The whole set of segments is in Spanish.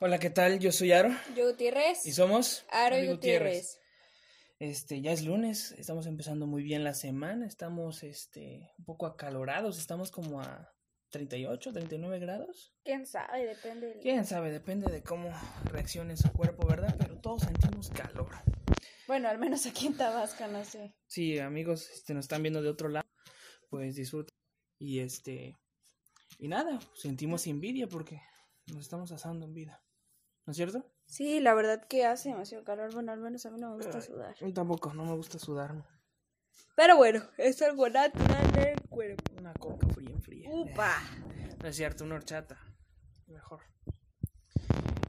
Hola, ¿qué tal? Yo soy Aro Yo Gutiérrez. y somos Aro y Gutiérrez. Este, ya es lunes, estamos empezando muy bien la semana, estamos este un poco acalorados, estamos como a 38, 39 grados. ¿Quién sabe? Depende. del- Quién sabe, depende de cómo reaccione su cuerpo, ¿verdad? Pero todos sentimos calor. Bueno, al menos aquí en Tabasco, no sé. Sí, amigos, este nos están viendo de otro lado, pues disfruten. Y este y nada, sentimos envidia porque nos estamos asando en vida. ¿No es cierto? Sí, la verdad que hace demasiado calor. Bueno, al menos a mí no me gusta Ay, sudar. a mí tampoco, no me gusta sudar. Pero bueno, es algo natural del cuerpo. Una coca fría en fría. ¡Upa! No es cierto, una horchata. Mejor.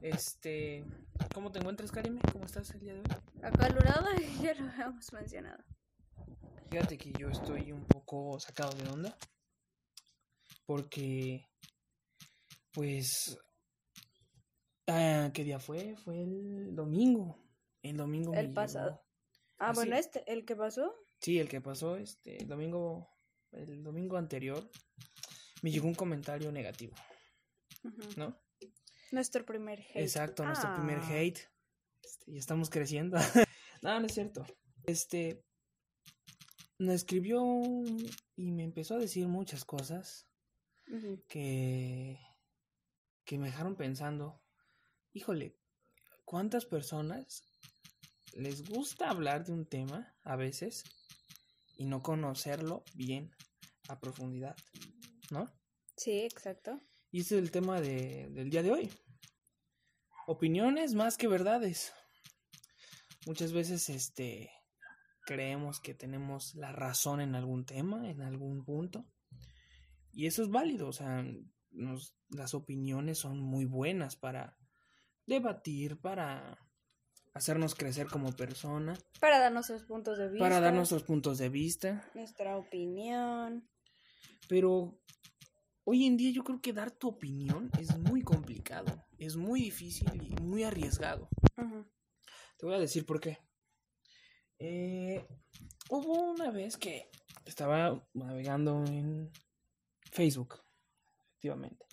Este. ¿Cómo te encuentras, Karime? ¿Cómo estás el día de hoy? Acalorada, ya lo habíamos mencionado. Fíjate que yo estoy un poco sacado de onda. Porque. Pues. Ah, ¿Qué día fue? Fue el domingo. El domingo. El pasado. llegó- Ah, Así. bueno, este, el que pasó. Sí, el que pasó este el domingo. El domingo anterior. Me llegó un comentario negativo. ¿no? Nuestro primer hate. Exacto, nuestro primer Ah. hate. Este, y estamos creciendo. no, no es cierto. Este me escribió y me empezó a decir muchas cosas que que me dejaron pensando, híjole, ¿cuántas personas les gusta hablar de un tema a veces y no conocerlo bien a profundidad, ¿no? Sí, exacto. Y ese es el tema de- del día de hoy. Opiniones más que verdades. Muchas veces este creemos que tenemos la razón en algún tema, en algún punto. Y eso es válido, o sea, nos- las opiniones son muy buenas para debatir, para hacernos crecer como persona, Para dar nuestros puntos de vista. para dar nuestros puntos de vista. Nuestra opinión. Pero hoy en día yo creo que dar tu opinión es muy complicado, es muy difícil y muy arriesgado. Te voy a decir por qué. Eh, hubo una vez que estaba navegando en Facebook, efectivamente.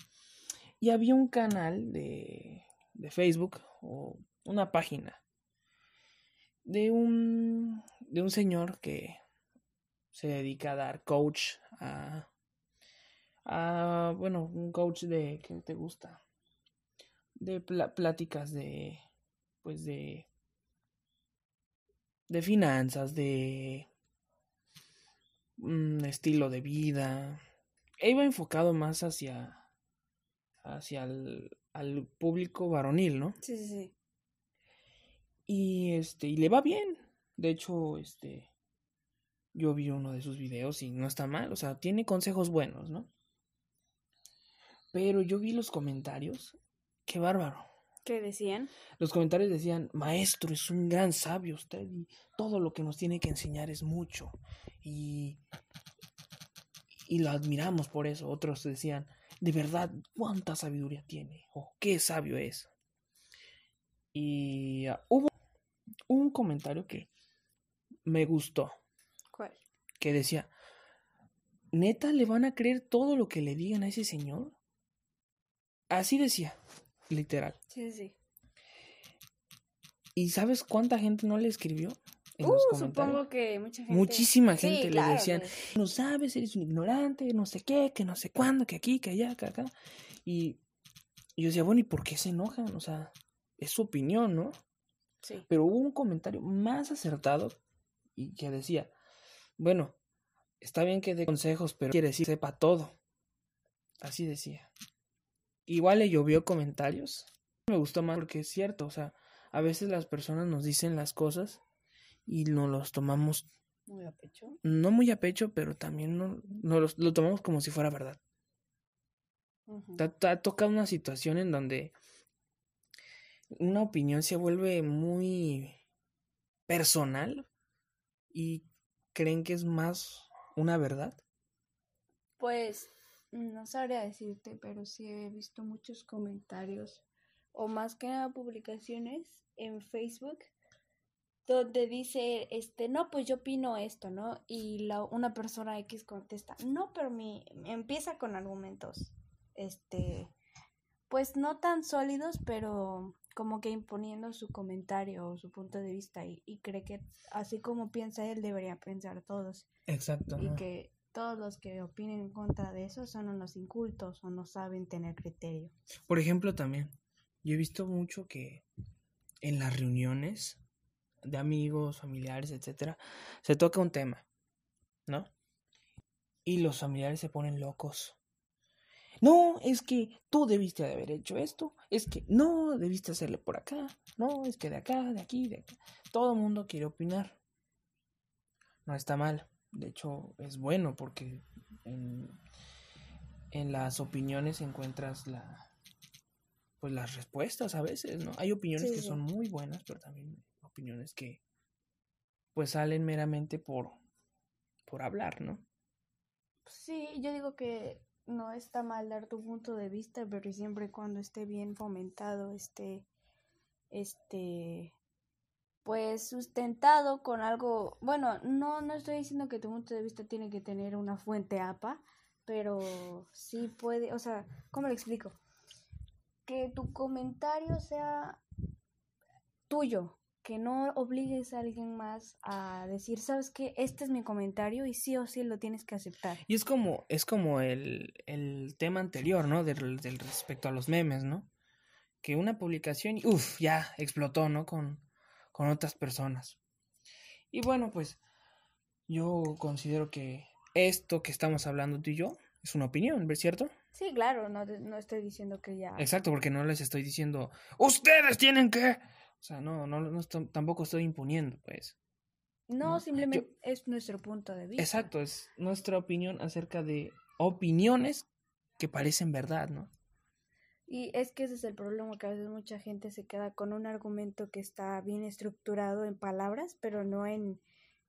Y había un canal de, de Facebook o una página de un, de un señor que se dedica a dar coach a, a bueno, un coach de, ¿qué te gusta? De pláticas de, pues de, de finanzas, de mm, estilo de vida. Iba enfocado más hacia, hacia el al público varonil, ¿no? Sí, sí, sí. Y este, y le va bien. De hecho, este, yo vi uno de sus videos y no está mal, o sea, tiene consejos buenos, ¿no? Pero yo vi los comentarios, qué bárbaro. ¿Qué decían? Los comentarios decían, maestro, es un gran sabio usted y todo lo que nos tiene que enseñar es mucho. Y, y lo admiramos por eso. Otros decían, de verdad, ¿cuánta sabiduría tiene? O qué sabio es. Y ah, hubo un comentario que me gustó, ¿Cuál? que decía, ¿neta le van a creer todo lo que le digan a ese señor? Así decía, literal. Sí, sí. ¿Y sabes cuánta gente no le escribió? En Uh, los supongo que mucha gente. Muchísima Sí, gente le claro, decían, pues. no sabes, eres un ignorante, no sé qué, que no sé cuándo, que aquí, que allá, que acá. Y, y yo decía, bueno, ¿y por qué se enojan? O sea, es su opinión, ¿no? Sí. Pero hubo un comentario más acertado y que decía, bueno, está bien que dé consejos, pero quiere decir sepa todo. Así decía. Igual le llovió comentarios. Me gustó más porque es cierto, o sea, a veces las personas nos dicen las cosas y nos los tomamos Muy a pecho. no muy a pecho, pero también no, no los- lo tomamos como si fuera verdad. Ujú. Te, te ha tocado una situación en donde una opinión se vuelve muy personal y creen que es más una verdad. Pues no sabría decirte, pero sí he visto muchos comentarios o más que nada publicaciones en Facebook donde dice, este, no, pues yo opino esto, ¿no? Y la, una persona X contesta, no, pero mi, empieza con argumentos, este, pues no tan sólidos, pero como que imponiendo su comentario o su punto de vista y, y cree que así como piensa él debería pensar todos Exacto. y que todos los que opinen en contra de eso son unos incultos o no saben tener criterio. Por ejemplo, también, yo he visto mucho que en las reuniones de amigos, familiares, etcétera, se toca un tema, ¿no? Y los familiares se ponen locos. No, es que tú debiste de haber hecho esto, es que no, debiste hacerle por acá, no, es que de acá, de aquí, de acá. Todo el mundo quiere opinar. No está mal, de hecho es bueno porque en, en las opiniones encuentras la, pues las respuestas a veces, ¿no? Hay opiniones Sí, que sí. son muy buenas, pero también opiniones que pues salen meramente por por hablar, ¿no? Sí, yo digo que no está mal dar tu punto de vista, pero siempre cuando esté bien fomentado, esté, este, pues sustentado con algo, bueno, no, no estoy diciendo que tu punto de vista tiene que tener una fuente APA, pero sí puede, o sea, ¿cómo lo explico? Que tu comentario sea tuyo, que no obligues a alguien más a decir, sabes que este es mi comentario y sí o sí lo tienes que aceptar. Y es como, es como el, el tema anterior, ¿no? Del, del respecto a los memes, ¿no? Que una publicación, uff, ya explotó, ¿no? Con, con otras personas. Y bueno, pues yo considero que esto que estamos hablando tú y yo es una opinión, ¿ves cierto? Sí, claro, no, no estoy diciendo que ya. Exacto, porque no les estoy diciendo, ustedes tienen que... O sea, no, no, no tampoco estoy imponiendo, pues. No, no, simplemente es nuestro punto de vista. Exacto, es nuestra opinión acerca de opiniones que parecen verdad, ¿no? Y es que ese es el problema, que a veces mucha gente se queda con un argumento que está bien estructurado en palabras, pero no en,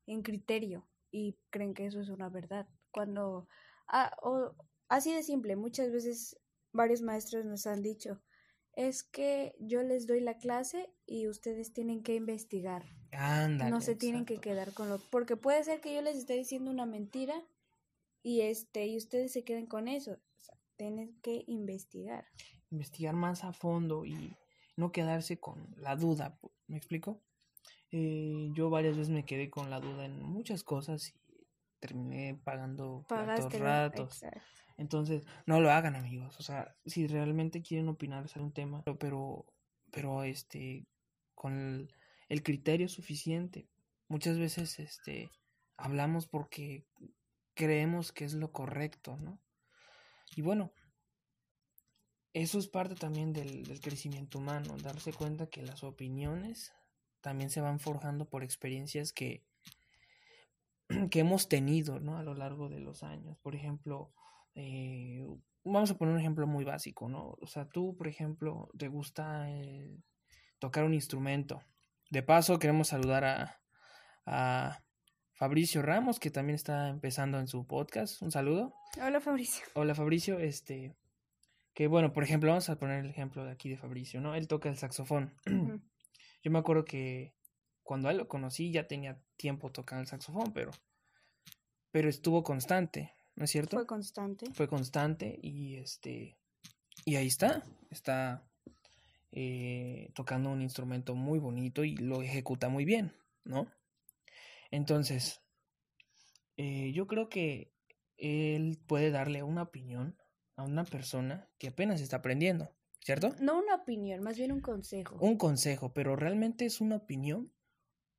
en criterio, y creen que eso es una verdad. Cuando, ah, o- así de simple, muchas veces varios maestros nos han dicho, es que yo les doy la clase y ustedes tienen que investigar. Ándale. no se tienen que quedar con lo porque puede ser que yo les esté diciendo una mentira y este y ustedes se queden con eso o sea, tienen que investigar investigar más a fondo y no quedarse con la duda. ¿Me explico? Eh, yo varias veces me quedé con la duda en muchas cosas y terminé pagando pagaste ratos. exacto. Entonces, no lo hagan, amigos. O sea, si realmente quieren opinar sobre un tema, pero- pero, este, con el, el criterio suficiente. Muchas veces, este, hablamos porque creemos que es lo correcto, ¿no? Y bueno, eso es parte también del, del crecimiento humano, darse cuenta que las opiniones también se van forjando por experiencias que, que hemos tenido, ¿no? A lo largo de los años. Por ejemplo, eh, vamos a poner un ejemplo muy básico, ¿no? O sea, tú, por ejemplo, te gusta eh, tocar un instrumento. De paso, queremos saludar a, a Fabricio Ramos, que también está empezando en su podcast. Un saludo. hola Fabricio Hola Fabricio, este, que bueno, por ejemplo, vamos a poner el ejemplo de aquí de Fabricio, ¿no? Él toca el saxofón. Yo me acuerdo que cuando a él lo conocí ya tenía tiempo tocando el saxofón, pero, pero estuvo constante, ¿no es cierto? fue constante Fue constante y este, y ahí está, está eh, tocando un instrumento muy bonito y lo ejecuta muy bien, ¿no? Entonces, eh, yo creo que él puede darle una opinión a una persona que apenas está aprendiendo, ¿cierto? no una opinión más bien un consejo Un consejo, pero realmente es una opinión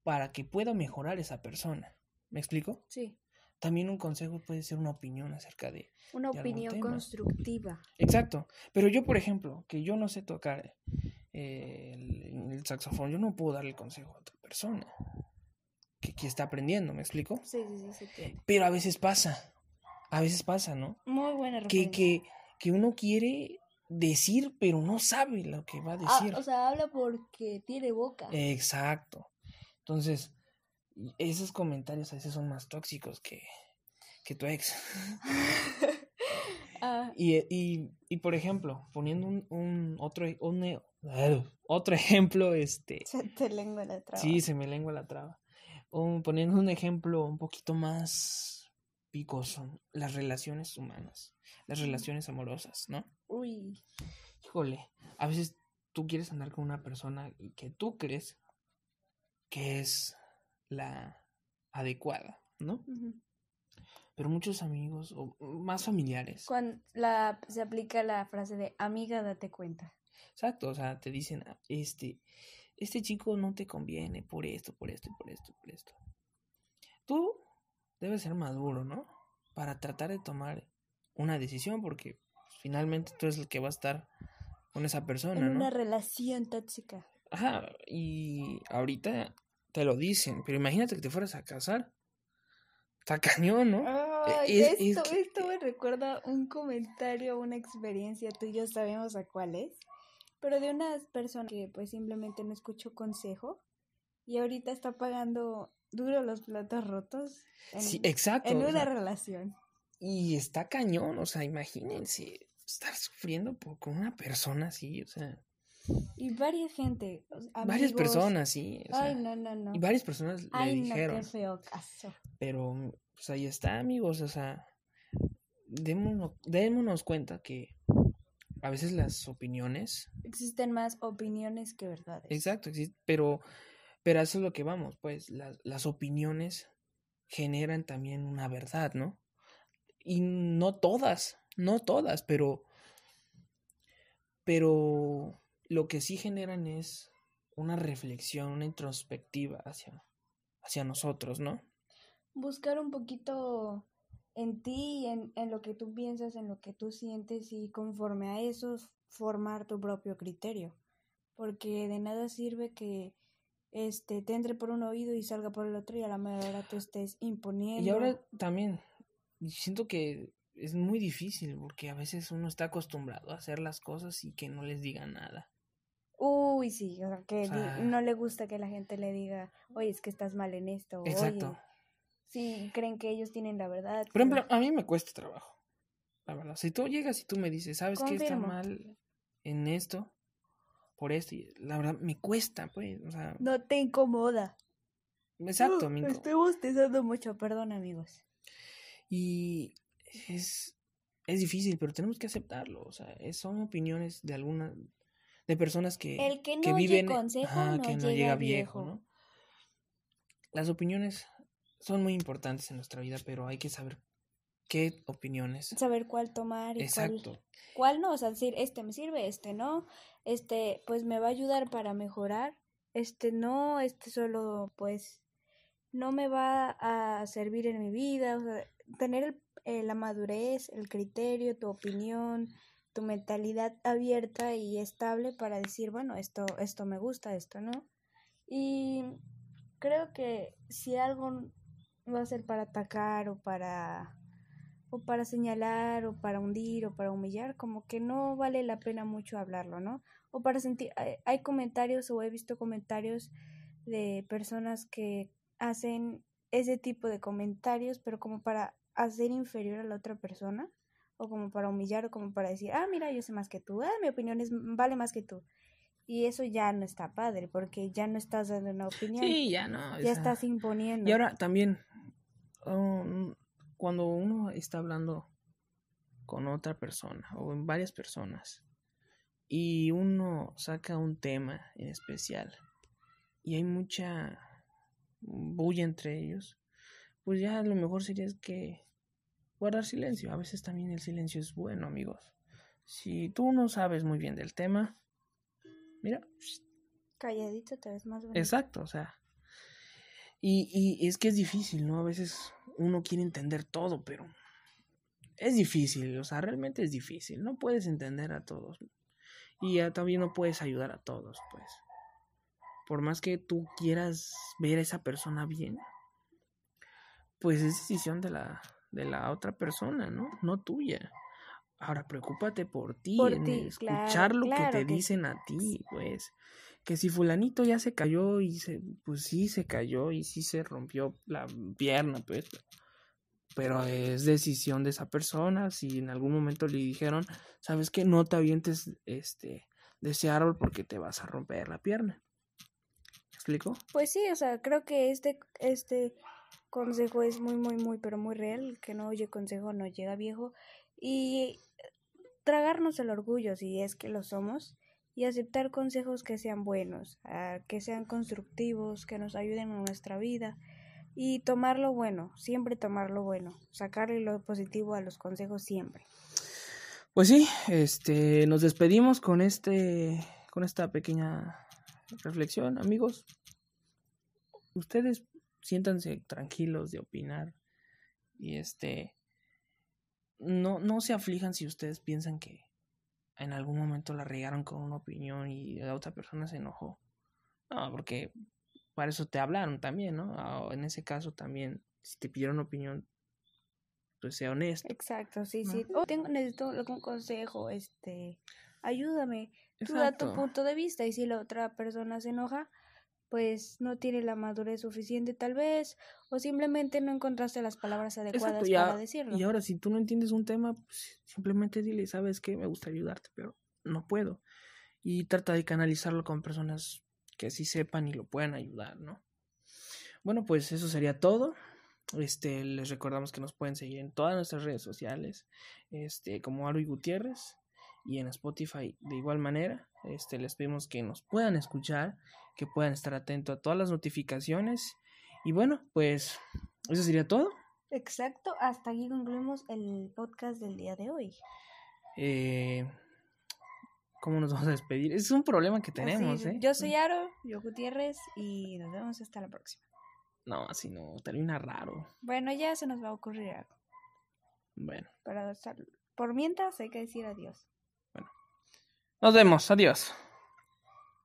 para que pueda mejorar esa persona. ¿Me explico? sí También un consejo puede ser una opinión acerca de... una de algún opinión tema. constructiva Exacto. Pero yo, por ejemplo, que yo no sé tocar eh, el, el saxofón, yo no puedo darle consejo a otra persona que, que está aprendiendo, ¿me explico? sí sí sí entiende. Pero a veces pasa, a veces pasa, ¿no? muy buena Que, que, que uno quiere decir, pero no sabe lo que va a Ah, decir. o sea habla porque tiene boca Exacto. Entonces, esos comentarios a veces son más tóxicos que, que tu ex. Ah, Y, y, y por ejemplo, poniendo un, un otro, un, e- otro ejemplo, este, se te lengua la traba sí, se me lengua la traba. Un- poniendo un ejemplo un poquito más picoso, las relaciones humanas, las relaciones amorosas, ¿no? uy híjole, a veces tú quieres andar con una persona que tú crees que es la adecuada, ¿no? Pero muchos amigos o más familiares. Cuando la, se aplica la frase de amiga, date cuenta. Exacto, o sea, te dicen, "Ah, este, este chico no te conviene por esto, por esto, por esto, por esto. Tú debes ser maduro, ¿no? Para tratar de tomar una decisión, porque finalmente tú eres el que va a estar con esa persona, En ¿no? una relación tóxica. Ajá, y ahorita te lo dicen, pero imagínate que te fueras a casar. Está cañón, ¿no? Ay, es- es esto, que- esto me recuerda un comentario, una experiencia, tú y yo sabemos a cuál es, pero de una persona que pues simplemente no escuchó consejo y ahorita está pagando duro los platos rotos en, Sí, exacto. en o una sea, relación. y está cañón, o sea, imagínense estar sufriendo por, con una persona así, o sea, Y varias gente, varias personas, sí, o sea, Ay, no, no, no. y varias personas le no, dijeron, qué feo caso. pero pues ahí está, amigos, o sea, démonos, démonos cuenta que a veces las opiniones Existen más opiniones que verdades. Exacto, pero, pero eso es lo que vamos, pues las, las opiniones generan también una verdad, ¿no? Y no todas, no todas, pero, pero lo que sí generan es una reflexión, una introspectiva hacia, hacia nosotros, ¿no? buscar un poquito en ti, en, en lo que tú piensas, en lo que tú sientes y conforme a eso formar tu propio criterio. Porque de nada sirve que este te entre por un oído y salga por el otro y a la mera hora tú estés imponiendo. Y ahora también siento que es muy difícil porque a veces uno está acostumbrado a hacer las cosas y que no les diga nada. Uy, sí, o sea, que O di- sea- no le gusta que la gente le diga, oye, es que estás mal en esto. Exacto. Oye, sí, creen que ellos tienen la verdad. Por pero- ejemplo, a mí me cuesta trabajo. La verdad. Si tú llegas y tú me dices, ¿sabes qué está mal en esto? Por esto. y La verdad, me cuesta, pues. O sea, no te incomoda. exacto. Uh, me Estoy bostezando mucho, perdón, amigos. Y es, es difícil, pero tenemos que aceptarlo. O sea, es- son opiniones de algunas, de personas que, El que no que viven, consejo no que no llega llega viejo, viejo. ¿no? Las opiniones son muy importantes en nuestra vida, pero hay que saber qué opiniones. Saber cuál tomar y cuál, cuál no. O sea, decir, este me sirve, este no. Este, pues me va a ayudar para mejorar. Este no, este solo, pues, no me va a servir en mi vida. O sea, tener el- eh, la madurez, el criterio, tu opinión, tu mentalidad abierta y estable para decir, bueno, esto, esto me gusta, esto no. Y creo que si algo va a ser para atacar o para o para señalar o para hundir o para humillar, como que no vale la pena mucho hablarlo, ¿no? O para sentir hay, hay comentarios o he visto comentarios de personas que hacen ese tipo de comentarios, pero como para hacer inferior a la otra persona o como para humillar o como para decir, "Ah, mira, yo sé más que tú. Ah, mi opinión es vale más que tú." Y eso ya no está padre, porque ya no estás dando una opinión, Sí, ya no. ya estás imponiendo. Y ahora también, um, cuando uno está hablando con otra persona o en varias personas y uno saca un tema en especial y hay mucha bulla entre ellos, pues ya lo mejor sería que guardar silencio. A veces también el silencio es bueno, amigos. Si tú no sabes muy bien del tema, mira, Calladito te ves más bonito. Exacto, o sea. Y, y es que es difícil, ¿no? A veces uno quiere entender todo, pero es difícil, o sea, realmente es difícil. No puedes entender a todos. Y ya también no puedes ayudar a todos, pues. Por más que tú quieras ver a esa persona bien, pues es decisión de la, de la otra persona, ¿no? No tuya. Ahora, preocúpate por ti, Por en ti, escuchar claro, lo claro que te que dicen a ti, pues. Que si fulanito ya se cayó y se, pues sí se cayó y sí se rompió la pierna, pues. Pero es decisión de esa persona. Si en algún momento le dijeron, sabes que no te avientes este de ese árbol porque te vas a romper la pierna. ¿Me explico? Pues sí, o sea, creo que este, este consejo es muy, muy, muy, pero muy real. Que no oye consejo no llega viejo. Y tragarnos el orgullo si es que lo somos y aceptar consejos que sean buenos, ah, que sean constructivos, que nos ayuden en nuestra vida y tomar lo bueno, siempre tomar lo bueno, sacarle lo positivo a los consejos siempre. Pues sí, este, nos despedimos con este, con esta pequeña reflexión, amigos. Ustedes siéntanse tranquilos de opinar y este, no, no se aflijan si ustedes piensan que en algún momento la regaron con una opinión y la otra persona se enojó. No, porque para eso te hablaron también, ¿no? Ah, en ese caso también, si te pidieron opinión, pues sea honesto. Exacto, sí, sí. O tengo, necesito algún consejo, este, ayúdame. Tú da tu punto de vista y si la otra persona se enoja, pues no tiene la madurez suficiente tal vez, o simplemente no encontraste las palabras adecuadas para decirlo. Y ahora, si tú no entiendes un tema, pues simplemente dile, sabes que me gusta ayudarte, pero no puedo. Y trata de canalizarlo con personas que sí sepan y lo puedan ayudar, ¿no? Bueno, pues eso sería todo. Este, les recordamos que nos pueden seguir en todas nuestras redes sociales, este, como Aro y Gutiérrez, y en Spotify de igual manera. Este, les pedimos que nos puedan escuchar que puedan estar atentos a todas las notificaciones. Y bueno, pues eso sería todo. Exacto, hasta aquí concluimos el podcast del día de hoy. Eh, ¿Cómo nos vamos a despedir? Es un problema que tenemos, ¿eh? Yo soy Aro, yo Gutiérrez, y nos vemos hasta la próxima. No, así no, termina raro. Bueno, ya se nos va a ocurrir algo. Bueno. Pero por mientras hay que decir adiós. Bueno. Nos vemos, adiós.